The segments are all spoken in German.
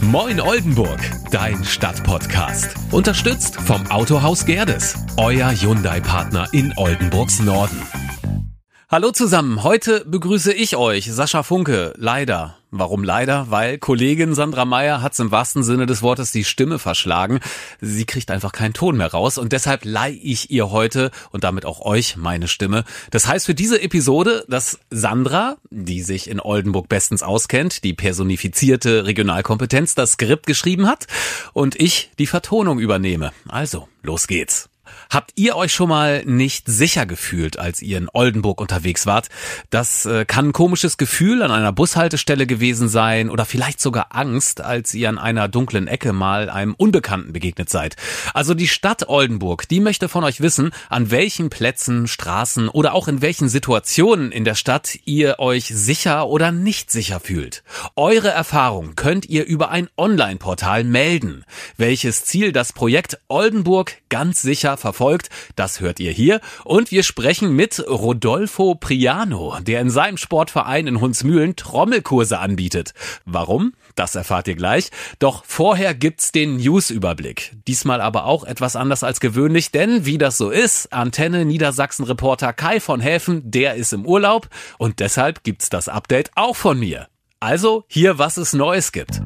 Moin Oldenburg, dein Stadtpodcast. Unterstützt vom Autohaus Gerdes, euer Hyundai-Partner in Oldenburgs Norden. Hallo zusammen, heute begrüße ich euch, Sascha Funke, leider. Warum leider? Weil Kollegin Sandra Meyer hat's im wahrsten Sinne des Wortes die Stimme verschlagen. Sie kriegt einfach keinen Ton mehr raus und deshalb leih ich ihr heute und damit auch euch meine Stimme. Das heißt für diese Episode, dass Sandra, die sich in Oldenburg bestens auskennt, die personifizierte Regionalkompetenz, das Skript geschrieben hat und ich die Vertonung übernehme. Also, los geht's. Habt ihr euch schon mal nicht sicher gefühlt, als ihr in Oldenburg unterwegs wart? Das äh, kann ein komisches Gefühl an einer Bushaltestelle gewesen sein oder vielleicht sogar Angst, als ihr an einer dunklen Ecke mal einem Unbekannten begegnet seid. Also die Stadt Oldenburg, die möchte von euch wissen, an welchen Plätzen, Straßen oder auch in welchen Situationen in der Stadt ihr euch sicher oder nicht sicher fühlt. Eure Erfahrung könnt ihr über ein Online-Portal melden. Welches Ziel das Projekt Oldenburg ganz sicher verfolgt, das hört ihr hier. Und wir sprechen mit Rodolfo Priano, der in seinem Sportverein in Hunsmühlen Trommelkurse anbietet. Warum? Das erfahrt ihr gleich. Doch vorher gibt's den News-Überblick. Diesmal aber auch etwas anders als gewöhnlich, denn wie das so ist, Antenne Niedersachsen-Reporter Kai von Häfen, der ist im Urlaub und deshalb gibt's das Update auch von mir. Also hier, was es Neues gibt.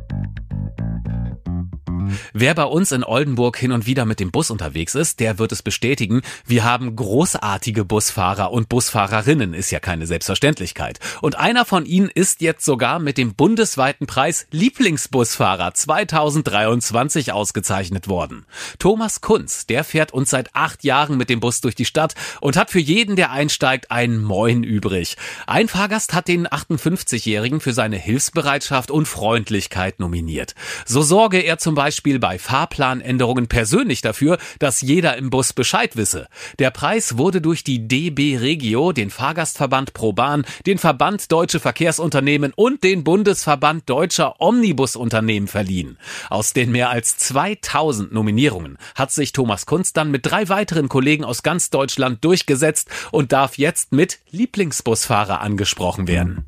Wer bei uns in Oldenburg hin und wieder mit dem Bus unterwegs ist, der wird es bestätigen. Wir haben großartige Busfahrer und Busfahrerinnen, ist ja keine Selbstverständlichkeit. Und einer von ihnen ist jetzt sogar mit dem bundesweiten Preis Lieblingsbusfahrer 2023 ausgezeichnet worden. Thomas Kunz, der fährt uns seit acht Jahren mit dem Bus durch die Stadt und hat für jeden, der einsteigt, ein Moin übrig. Ein Fahrgast hat den 58-Jährigen für seine Hilfsbereitschaft und Freundlichkeit nominiert. So sorge er zum Beispiel Beispiel bei Fahrplanänderungen persönlich dafür, dass jeder im Bus Bescheid wisse. Der Preis wurde durch die DB Regio, den Fahrgastverband ProBahn, den Verband Deutsche Verkehrsunternehmen und den Bundesverband Deutscher Omnibusunternehmen verliehen. Aus den mehr als 2000 Nominierungen hat sich Thomas Kunz dann mit drei weiteren Kollegen aus ganz Deutschland durchgesetzt und darf jetzt mit Lieblingsbusfahrer angesprochen werden.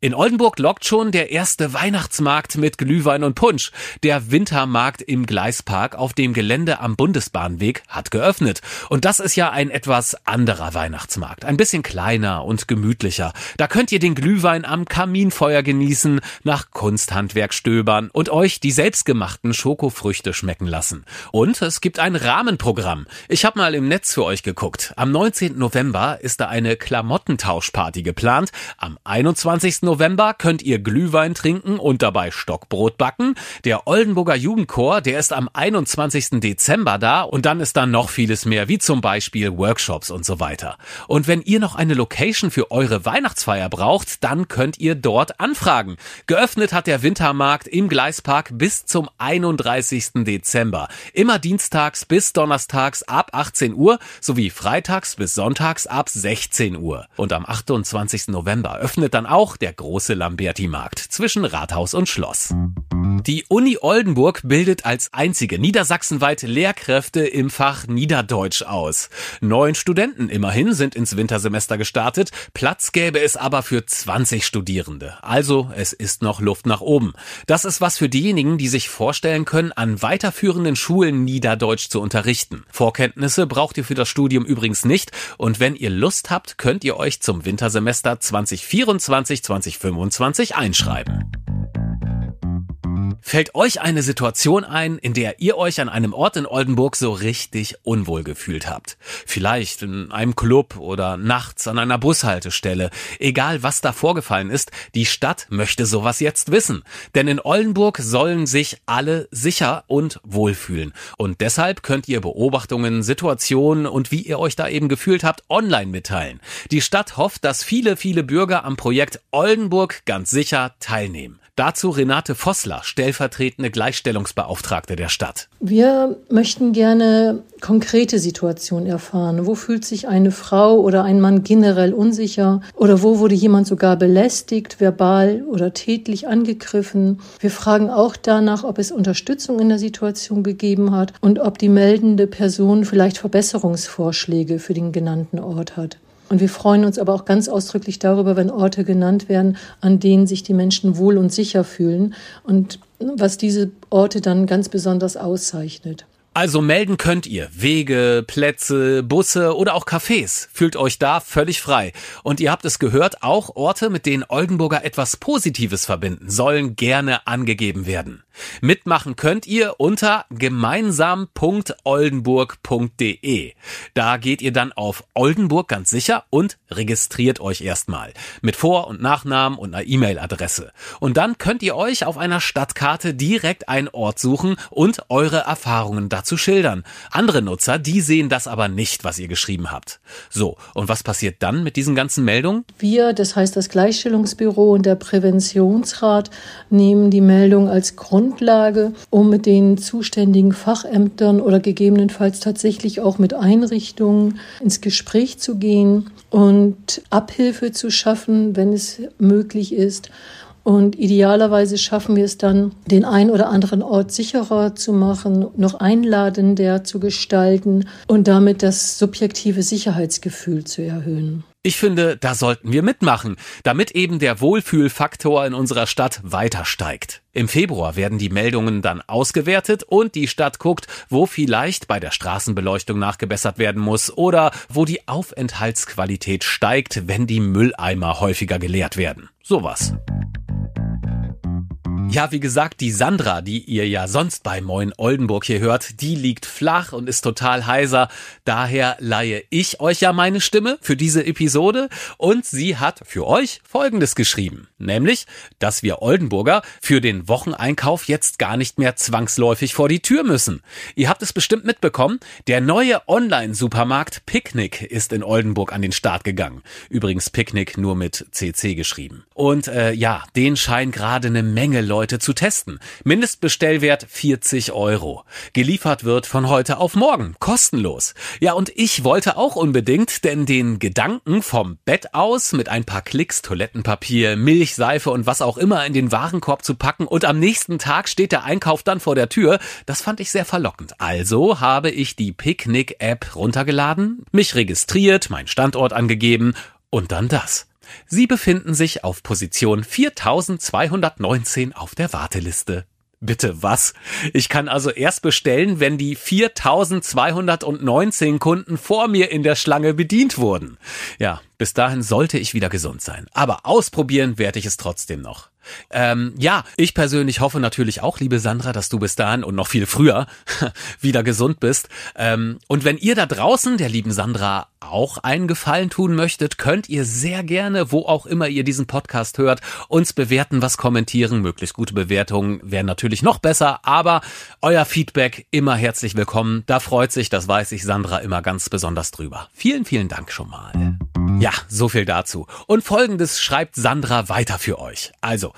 In Oldenburg lockt schon der erste Weihnachtsmarkt mit Glühwein und Punsch. Der Wintermarkt im Gleispark auf dem Gelände am Bundesbahnweg hat geöffnet. Und das ist ja ein etwas anderer Weihnachtsmarkt. Ein bisschen kleiner und gemütlicher. Da könnt ihr den Glühwein am Kaminfeuer genießen, nach Kunsthandwerk stöbern und euch die selbstgemachten Schokofrüchte schmecken lassen. Und es gibt ein Rahmenprogramm. Ich habe mal im Netz für euch geguckt. Am 19. November ist da eine Klamottentauschparty geplant. Am 21. November könnt ihr Glühwein trinken und dabei Stockbrot backen. Der Oldenburger Jugendchor Chor, der ist am 21. Dezember da und dann ist da noch vieles mehr, wie zum Beispiel Workshops und so weiter. Und wenn ihr noch eine Location für eure Weihnachtsfeier braucht, dann könnt ihr dort anfragen. Geöffnet hat der Wintermarkt im Gleispark bis zum 31. Dezember. Immer dienstags bis donnerstags ab 18 Uhr sowie freitags bis sonntags ab 16 Uhr. Und am 28. November öffnet dann auch der große Lamberti-Markt zwischen Rathaus und Schloss. Die Uni Oldenburg bildet als einzige niedersachsenweit Lehrkräfte im Fach Niederdeutsch aus. Neun Studenten immerhin sind ins Wintersemester gestartet, Platz gäbe es aber für 20 Studierende. Also es ist noch Luft nach oben. Das ist was für diejenigen, die sich vorstellen können, an weiterführenden Schulen Niederdeutsch zu unterrichten. Vorkenntnisse braucht ihr für das Studium übrigens nicht und wenn ihr Lust habt, könnt ihr euch zum Wintersemester 2024-2025 einschreiben. Fällt euch eine Situation ein, in der ihr euch an einem Ort in Oldenburg so richtig unwohl gefühlt habt? Vielleicht in einem Club oder nachts an einer Bushaltestelle. Egal was da vorgefallen ist, die Stadt möchte sowas jetzt wissen. Denn in Oldenburg sollen sich alle sicher und wohlfühlen. Und deshalb könnt ihr Beobachtungen, Situationen und wie ihr euch da eben gefühlt habt, online mitteilen. Die Stadt hofft, dass viele, viele Bürger am Projekt Oldenburg ganz sicher teilnehmen. Dazu Renate Vossler, stellvertretende Gleichstellungsbeauftragte der Stadt. Wir möchten gerne konkrete Situationen erfahren. Wo fühlt sich eine Frau oder ein Mann generell unsicher? Oder wo wurde jemand sogar belästigt, verbal oder tätlich angegriffen? Wir fragen auch danach, ob es Unterstützung in der Situation gegeben hat und ob die meldende Person vielleicht Verbesserungsvorschläge für den genannten Ort hat. Und wir freuen uns aber auch ganz ausdrücklich darüber, wenn Orte genannt werden, an denen sich die Menschen wohl und sicher fühlen. Und was diese Orte dann ganz besonders auszeichnet. Also melden könnt ihr Wege, Plätze, Busse oder auch Cafés. Fühlt euch da völlig frei. Und ihr habt es gehört, auch Orte, mit denen Oldenburger etwas Positives verbinden, sollen gerne angegeben werden. Mitmachen könnt ihr unter gemeinsam.oldenburg.de. Da geht ihr dann auf Oldenburg ganz sicher und registriert euch erstmal mit Vor- und Nachnamen und einer E-Mail-Adresse. Und dann könnt ihr euch auf einer Stadtkarte direkt einen Ort suchen und eure Erfahrungen dazu schildern. Andere Nutzer, die sehen das aber nicht, was ihr geschrieben habt. So, und was passiert dann mit diesen ganzen Meldungen? Wir, das heißt das Gleichstellungsbüro und der Präventionsrat, nehmen die Meldung als Grund Grundlage, um mit den zuständigen Fachämtern oder gegebenenfalls tatsächlich auch mit Einrichtungen ins Gespräch zu gehen und Abhilfe zu schaffen, wenn es möglich ist. Und idealerweise schaffen wir es dann, den ein oder anderen Ort sicherer zu machen, noch einladender zu gestalten und damit das subjektive Sicherheitsgefühl zu erhöhen. Ich finde, da sollten wir mitmachen, damit eben der Wohlfühlfaktor in unserer Stadt weiter steigt. Im Februar werden die Meldungen dann ausgewertet und die Stadt guckt, wo vielleicht bei der Straßenbeleuchtung nachgebessert werden muss oder wo die Aufenthaltsqualität steigt, wenn die Mülleimer häufiger geleert werden. Sowas. Ja, wie gesagt, die Sandra, die ihr ja sonst bei Moin Oldenburg hier hört, die liegt flach und ist total heiser. Daher leihe ich euch ja meine Stimme für diese Episode und sie hat für euch Folgendes geschrieben. Nämlich, dass wir Oldenburger für den Wocheneinkauf jetzt gar nicht mehr zwangsläufig vor die Tür müssen. Ihr habt es bestimmt mitbekommen, der neue Online-Supermarkt Picknick ist in Oldenburg an den Start gegangen. Übrigens Picknick nur mit CC geschrieben. Und äh, ja, den scheinen gerade eine Menge Leute Leute zu testen. Mindestbestellwert 40 Euro. Geliefert wird von heute auf morgen. Kostenlos. Ja, und ich wollte auch unbedingt, denn den Gedanken vom Bett aus mit ein paar Klicks Toilettenpapier, Milch, Seife und was auch immer in den Warenkorb zu packen und am nächsten Tag steht der Einkauf dann vor der Tür, das fand ich sehr verlockend. Also habe ich die Picknick-App runtergeladen, mich registriert, meinen Standort angegeben und dann das. Sie befinden sich auf Position 4219 auf der Warteliste. Bitte was? Ich kann also erst bestellen, wenn die 4219 Kunden vor mir in der Schlange bedient wurden. Ja, bis dahin sollte ich wieder gesund sein. Aber ausprobieren werde ich es trotzdem noch. Ähm, ja, ich persönlich hoffe natürlich auch, liebe Sandra, dass du bis dahin und noch viel früher wieder gesund bist. Ähm, und wenn ihr da draußen der lieben Sandra auch einen Gefallen tun möchtet, könnt ihr sehr gerne, wo auch immer ihr diesen Podcast hört, uns bewerten, was kommentieren. Möglichst gute Bewertungen wären natürlich noch besser, aber euer Feedback immer herzlich willkommen. Da freut sich, das weiß ich, Sandra immer ganz besonders drüber. Vielen, vielen Dank schon mal. Ja, so viel dazu. Und folgendes schreibt Sandra weiter für euch. Also,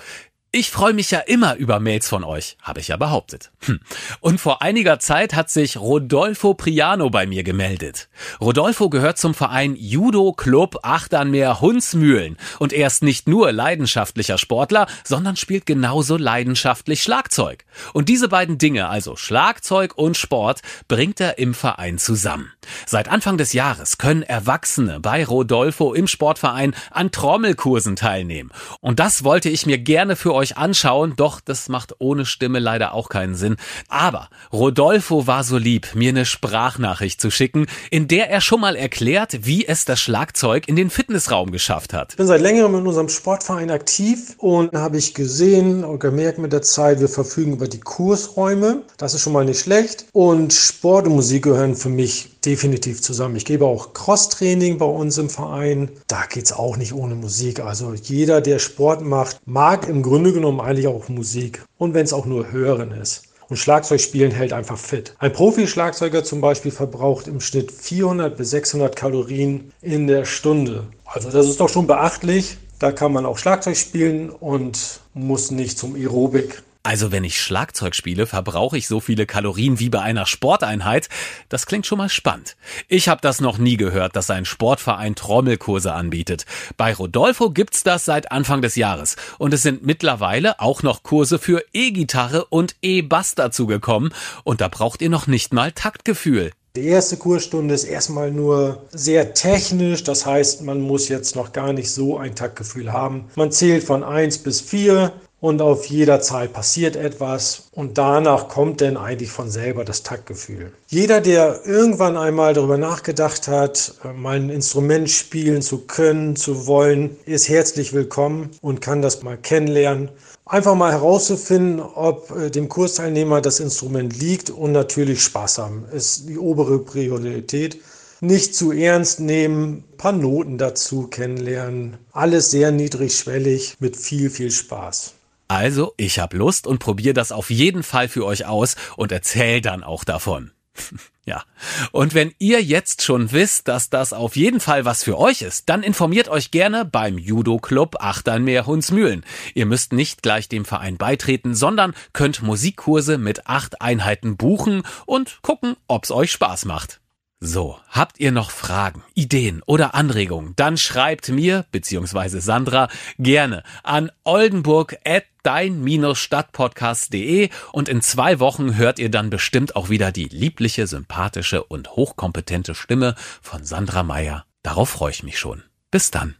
ich freue mich ja immer über Mails von euch, habe ich ja behauptet. Hm. Und vor einiger Zeit hat sich Rodolfo Priano bei mir gemeldet. Rodolfo gehört zum Verein Judo Club Achternmeer Hunsmühlen und er ist nicht nur leidenschaftlicher Sportler, sondern spielt genauso leidenschaftlich Schlagzeug. Und diese beiden Dinge, also Schlagzeug und Sport, bringt er im Verein zusammen. Seit Anfang des Jahres können Erwachsene bei Rodolfo im Sportverein an Trommelkursen teilnehmen. Und das wollte ich mir gerne für euch anschauen, doch das macht ohne Stimme leider auch keinen Sinn. Aber Rodolfo war so lieb, mir eine Sprachnachricht zu schicken, in der er schon mal erklärt, wie es das Schlagzeug in den Fitnessraum geschafft hat. Ich bin seit längerem in unserem Sportverein aktiv und habe ich gesehen und gemerkt mit der Zeit, wir verfügen über die Kursräume. Das ist schon mal nicht schlecht. Und Sport und Musik gehören für mich definitiv zusammen. Ich gebe auch Cross-Training bei uns im Verein. Da geht es auch nicht ohne Musik. Also jeder, der Sport macht, mag im Grunde genommen eigentlich auch Musik. Und wenn es auch nur Hören ist. Und Schlagzeugspielen hält einfach fit. Ein Profi-Schlagzeuger zum Beispiel verbraucht im Schnitt 400 bis 600 Kalorien in der Stunde. Also das ist doch schon beachtlich. Da kann man auch Schlagzeug spielen und muss nicht zum Aerobik. Also wenn ich Schlagzeug spiele, verbrauche ich so viele Kalorien wie bei einer Sporteinheit. Das klingt schon mal spannend. Ich habe das noch nie gehört, dass ein Sportverein Trommelkurse anbietet. Bei Rodolfo gibt's das seit Anfang des Jahres und es sind mittlerweile auch noch Kurse für E-Gitarre und E-Bass dazugekommen und da braucht ihr noch nicht mal Taktgefühl. Die erste Kursstunde ist erstmal nur sehr technisch, das heißt, man muss jetzt noch gar nicht so ein Taktgefühl haben. Man zählt von 1 bis 4 und auf jeder Zahl passiert etwas und danach kommt dann eigentlich von selber das Taktgefühl. Jeder, der irgendwann einmal darüber nachgedacht hat, äh, mal ein Instrument spielen zu können, zu wollen, ist herzlich willkommen und kann das mal kennenlernen. Einfach mal herauszufinden, ob äh, dem Kursteilnehmer das Instrument liegt und natürlich Spaß haben, ist die obere Priorität. Nicht zu ernst nehmen, paar Noten dazu kennenlernen. Alles sehr niedrigschwellig mit viel, viel Spaß. Also, ich hab Lust und probiere das auf jeden Fall für euch aus und erzähl dann auch davon. ja. Und wenn ihr jetzt schon wisst, dass das auf jeden Fall was für euch ist, dann informiert euch gerne beim Judo Club Achternmeer Hunsmühlen. Ihr müsst nicht gleich dem Verein beitreten, sondern könnt Musikkurse mit acht Einheiten buchen und gucken, ob's euch Spaß macht. So, habt ihr noch Fragen, Ideen oder Anregungen, dann schreibt mir bzw. Sandra gerne an oldenburg at dein-stadtpodcast.de und in zwei Wochen hört ihr dann bestimmt auch wieder die liebliche, sympathische und hochkompetente Stimme von Sandra Meyer. Darauf freue ich mich schon. Bis dann.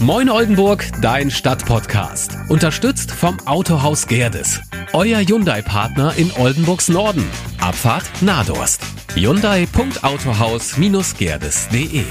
Moin Oldenburg, dein Stadtpodcast. Unterstützt vom Autohaus Gerdes. Euer Hyundai-Partner in Oldenburgs Norden. Abfahrt Nadorst. Hyundai.autohaus-gerdes.de